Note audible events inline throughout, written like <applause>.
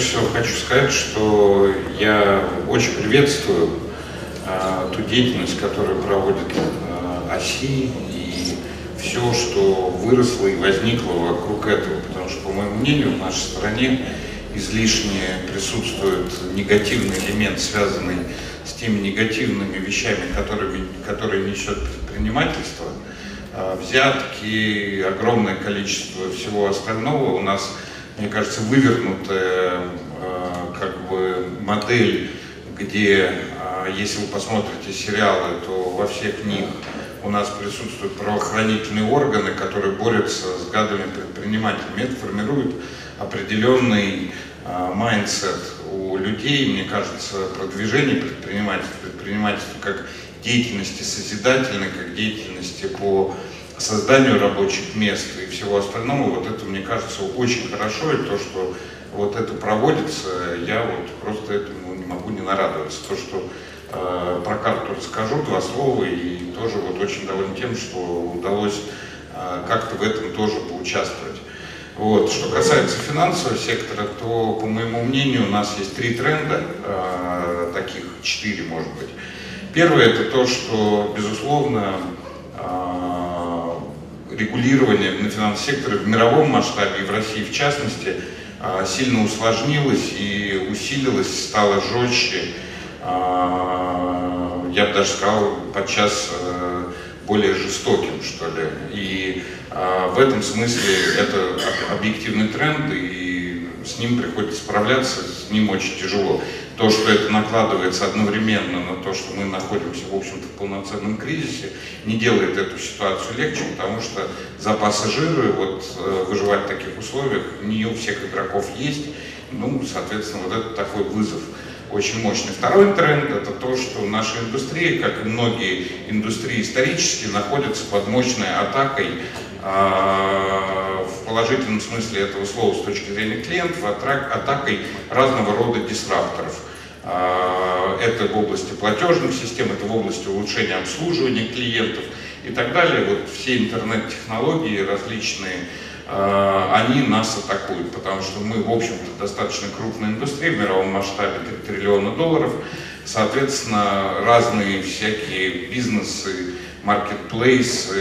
прежде всего хочу сказать, что я очень приветствую э, ту деятельность, которую проводит э, ОСИ и все, что выросло и возникло вокруг этого. Потому что, по моему мнению, в нашей стране излишне присутствует негативный элемент, связанный с теми негативными вещами, которыми, которые несет предпринимательство. Э, взятки, огромное количество всего остального у нас мне кажется, вывернутая э, как бы модель, где, э, если вы посмотрите сериалы, то во всех них у нас присутствуют правоохранительные органы, которые борются с гадами предпринимателями. Это формирует определенный mindset у людей, мне кажется, продвижение предпринимательства, предпринимательства как деятельности созидательной, как деятельности по созданию рабочих мест и всего остального, вот это, мне кажется, очень хорошо, и то, что вот это проводится, я вот просто этому не могу не нарадоваться. То, что э, про карту расскажу, два слова, и тоже вот очень доволен тем, что удалось э, как-то в этом тоже поучаствовать. Вот. Что касается финансового сектора, то, по моему мнению, у нас есть три тренда, э, таких четыре, может быть. Первое – это то, что, безусловно, регулирование на финансовом секторе в мировом масштабе и в России в частности а, сильно усложнилось и усилилось, стало жестче, а, я бы даже сказал, подчас э, более жестоким, что ли. И а, в этом смысле это объективный тренд, и с ним приходится справляться, с ним очень тяжело то, что это накладывается одновременно на то, что мы находимся, в общем-то, в полноценном кризисе, не делает эту ситуацию легче, потому что запасы жира, вот э, выживать в таких условиях не у всех игроков есть, ну, соответственно, вот это такой вызов очень мощный. Второй тренд – это то, что наша индустрия, как и многие индустрии исторически, находится под мощной атакой а, в положительном смысле этого слова с точки зрения клиентов, атакой разного рода дисрапторов. А, это в области платежных систем, это в области улучшения обслуживания клиентов и так далее. Вот все интернет-технологии различные, а, они нас атакуют, потому что мы, в общем-то, достаточно крупная индустрия в мировом масштабе 3 триллиона долларов. Соответственно, разные всякие бизнесы, маркетплейс,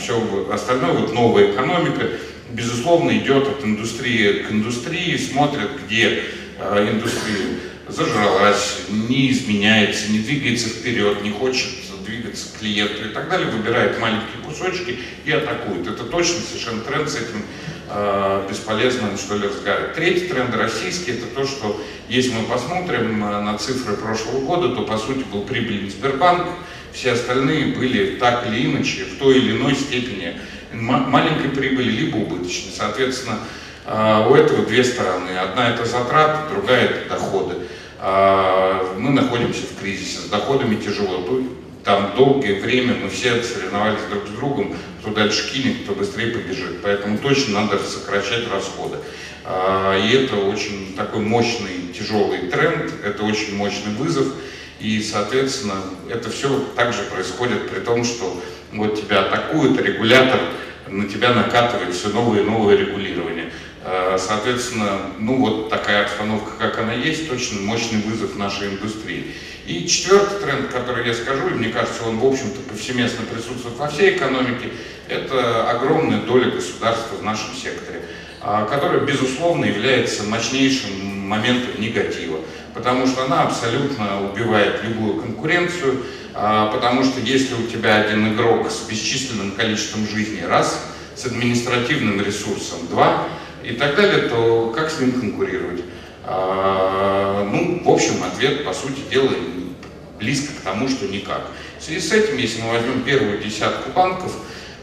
все остальное, вот новая экономика, безусловно, идет от индустрии к индустрии, смотрят, где а, индустрия зажралась, не изменяется, не двигается вперед, не хочет двигаться к клиенту и так далее, выбирает маленькие кусочки и атакует. Это точно совершенно тренд, с этим э, бесполезно что ли разговаривать. Третий тренд российский, это то, что если мы посмотрим а, на цифры прошлого года, то по сути был прибыльный Сбербанк, все остальные были так или иначе в той или иной степени маленькой прибыли, либо убыточной. Соответственно, у этого две стороны. Одна это затраты, другая это доходы. А, мы находимся в кризисе, с доходами тяжело. Там долгое время мы все соревновались друг с другом, кто дальше кинет, кто быстрее побежит. Поэтому точно надо сокращать расходы. А, и это очень такой мощный, тяжелый тренд, это очень мощный вызов. И, соответственно, это все также происходит при том, что вот тебя атакует регулятор, на тебя накатывает все новые и новые регулирования. Э, соответственно, ну вот такая обстановка, как она есть, точно мощный вызов нашей индустрии. И четвертый тренд, который я скажу, и мне кажется, он, в общем-то, повсеместно присутствует во всей экономике, это огромная доля государства в нашем секторе, а, которая, безусловно, является мощнейшим моментом негатива, потому что она абсолютно убивает любую конкуренцию, а, потому что если у тебя один игрок с бесчисленным количеством жизней, раз, с административным ресурсом, два, и так далее, то как с ним конкурировать? А, ну, в общем, ответ, по сути дела, близко к тому, что никак. В связи с этим, если мы возьмем первую десятку банков,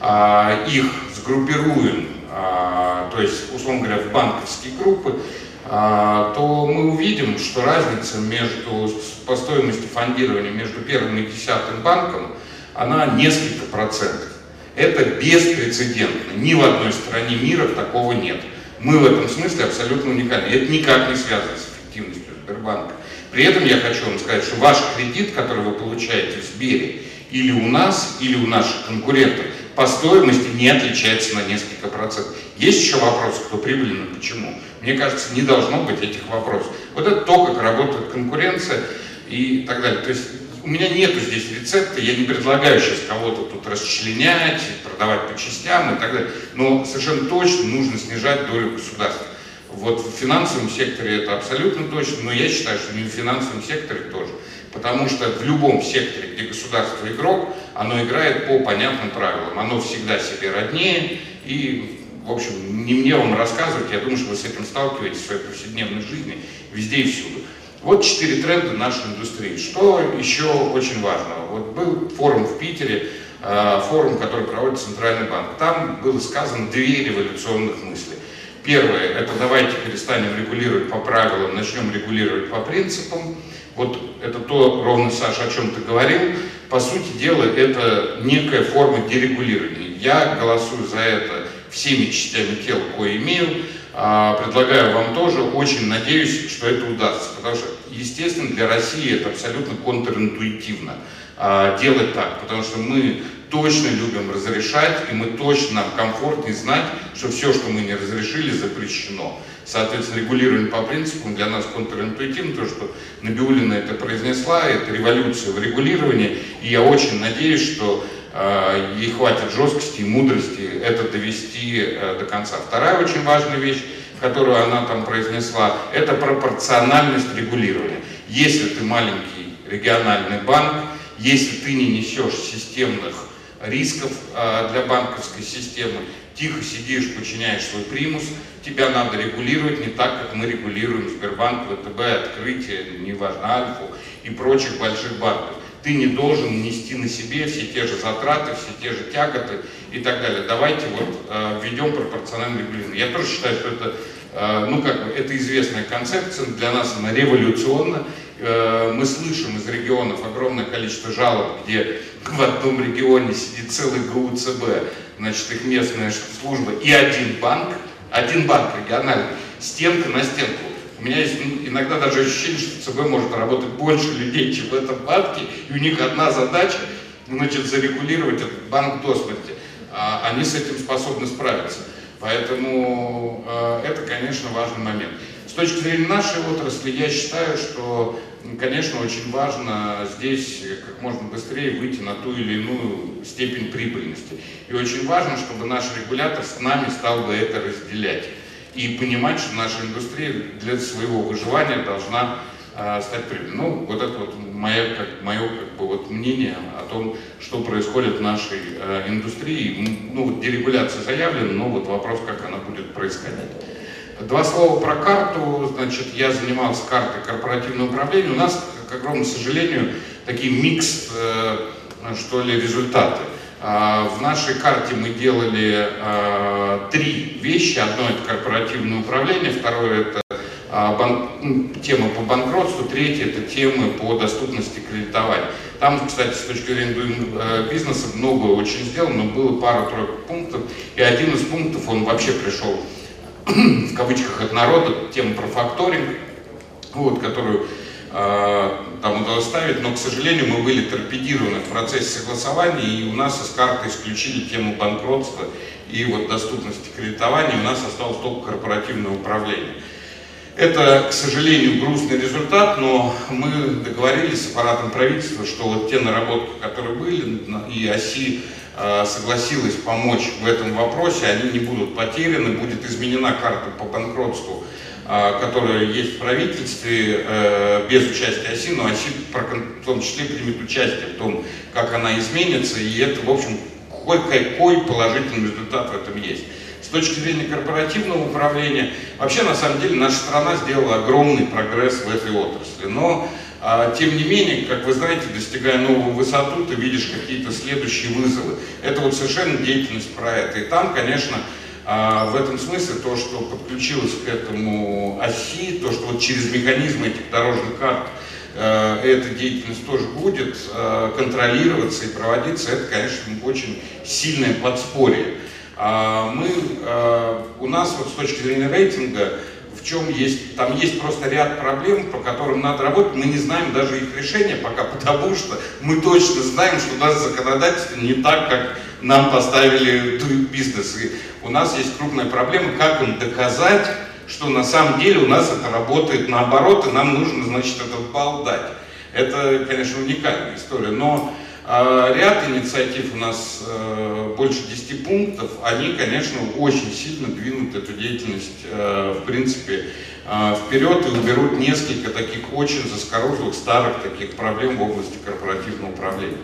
а, их сгруппируем, а, то есть, условно говоря, в банковские группы, а, то мы увидим, что разница между, по стоимости фондирования между первым и десятым банком, она несколько процентов. Это беспрецедентно. Ни в одной стране мира такого нет. Мы в этом смысле абсолютно уникальны. Это никак не связано с эффективностью Сбербанка. При этом я хочу вам сказать, что ваш кредит, который вы получаете в Сбере, или у нас, или у наших конкурентов, по стоимости не отличается на несколько процентов. Есть еще вопросы, кто прибыльный, почему? Мне кажется, не должно быть этих вопросов. Вот это то, как работает конкуренция и так далее. То есть у меня нету здесь рецепта, я не предлагаю сейчас кого-то тут расчленять, продавать по частям и так далее. Но совершенно точно нужно снижать долю государства. Вот в финансовом секторе это абсолютно точно, но я считаю, что не в финансовом секторе тоже. Потому что в любом секторе, где государство игрок, оно играет по понятным правилам. Оно всегда себе роднее. И, в общем, не мне вам рассказывать, я думаю, что вы с этим сталкиваетесь в своей повседневной жизни везде и всюду. Вот четыре тренда нашей индустрии. Что еще очень важно? Вот был форум в Питере, э, форум, который проводит Центральный банк. Там было сказано две революционных мысли. Первое, это давайте перестанем регулировать по правилам, начнем регулировать по принципам. Вот это то, ровно, Саша, о чем ты говорил. По сути дела, это некая форма дерегулирования. Я голосую за это всеми частями тела, кое имею. А, предлагаю вам тоже, очень надеюсь, что это удастся. Потому что, естественно, для России это абсолютно контринтуитивно а, делать так. Потому что мы точно любим разрешать, и мы точно, нам комфортнее знать, что все, что мы не разрешили, запрещено. Соответственно, регулирование по принципам для нас контринтуитивно, то, что Набиулина это произнесла, это революция в регулировании, и я очень надеюсь, что ей хватит жесткости и мудрости это довести э, до конца. Вторая очень важная вещь, которую она там произнесла, это пропорциональность регулирования. Если ты маленький региональный банк, если ты не несешь системных рисков а, для банковской системы. Тихо сидишь, подчиняешь свой примус, тебя надо регулировать не так, как мы регулируем Сбербанк, ВТБ, Открытие, неважно, Альфу и прочих больших банков. Ты не должен нести на себе все те же затраты, все те же тяготы и так далее. Давайте вот э, введем пропорциональное регулирование. Я тоже считаю, что это, э, ну как бы, это известная концепция, для нас она революционна. Э, мы слышим из регионов огромное количество жалоб, где <laughs> в одном регионе сидит целый ГУЦБ, значит, их местная служба, и один банк, один банк региональный, стенка на стенку. У меня есть иногда даже ощущение, что ЦБ может работать больше людей, чем в этом банке, и у них одна задача, значит, зарегулировать этот банк до смерти. А они с этим способны справиться. Поэтому э, это, конечно, важный момент. С точки зрения нашей отрасли, я считаю, что конечно, очень важно здесь как можно быстрее выйти на ту или иную степень прибыльности. И очень важно, чтобы наш регулятор с нами стал бы это разделять. И понимать, что наша индустрия для своего выживания должна э, стать прибыльной. Ну, вот это вот мое, как, мое как бы, вот мнение о том, что происходит в нашей э, индустрии. Ну, вот дерегуляция заявлена, но вот вопрос, как она будет происходить. Два слова про карту. Значит, я занимался картой корпоративного управления. У нас, к огромному сожалению, такие микс, э, что ли, результаты. В нашей карте мы делали а, три вещи. Одно это корпоративное управление, второе это а, бан... тема по банкротству, третье это темы по доступности кредитования. Там, кстати, с точки зрения э, бизнеса много очень сделано, но было пару-тройку пунктов, и один из пунктов, он вообще пришел в кавычках от народа, тему про факторинг, вот, которую там удалось ставить, но, к сожалению, мы были торпедированы в процессе согласования, и у нас из карты исключили тему банкротства и вот доступности кредитования, у нас осталось только корпоративное управление. Это, к сожалению, грустный результат, но мы договорились с аппаратом правительства, что вот те наработки, которые были, и оси Э, согласилась помочь в этом вопросе, они не будут потеряны, будет изменена карта по банкротству, которая есть в правительстве, э, без участия ОСИ, но ОСИ в том числе примет участие в том, как она изменится, и это, в общем, какой положительный результат в этом есть. С точки зрения корпоративного управления, вообще, на самом деле, наша страна сделала огромный прогресс в этой отрасли, но а, тем не менее, как вы знаете, достигая новую высоту, ты видишь какие-то следующие вызовы. Это вот совершенно деятельность проекта. И там, конечно, а, в этом смысле то, что подключилось к этому оси, то, что вот через механизм этих дорожных карт а, эта деятельность тоже будет контролироваться и проводиться, это, конечно, очень сильное подспорье. Мы, у нас вот с точки зрения рейтинга в чем есть, там есть просто ряд проблем, по которым надо работать, мы не знаем даже их решения пока, <laughs> потому что мы точно знаем, что у нас законодательство не так, как нам поставили Business. И у нас есть крупная проблема, как им доказать, что на самом деле у нас это работает наоборот, и нам нужно, значит, этот балл дать. Это, конечно, уникальная история, но э, ряд инициатив у нас э, больше 10 пунктов, они, конечно, очень сильно двинут эту деятельность, э, в принципе, э, вперед и уберут несколько таких очень заскорузлых, старых таких проблем в области корпоративного управления.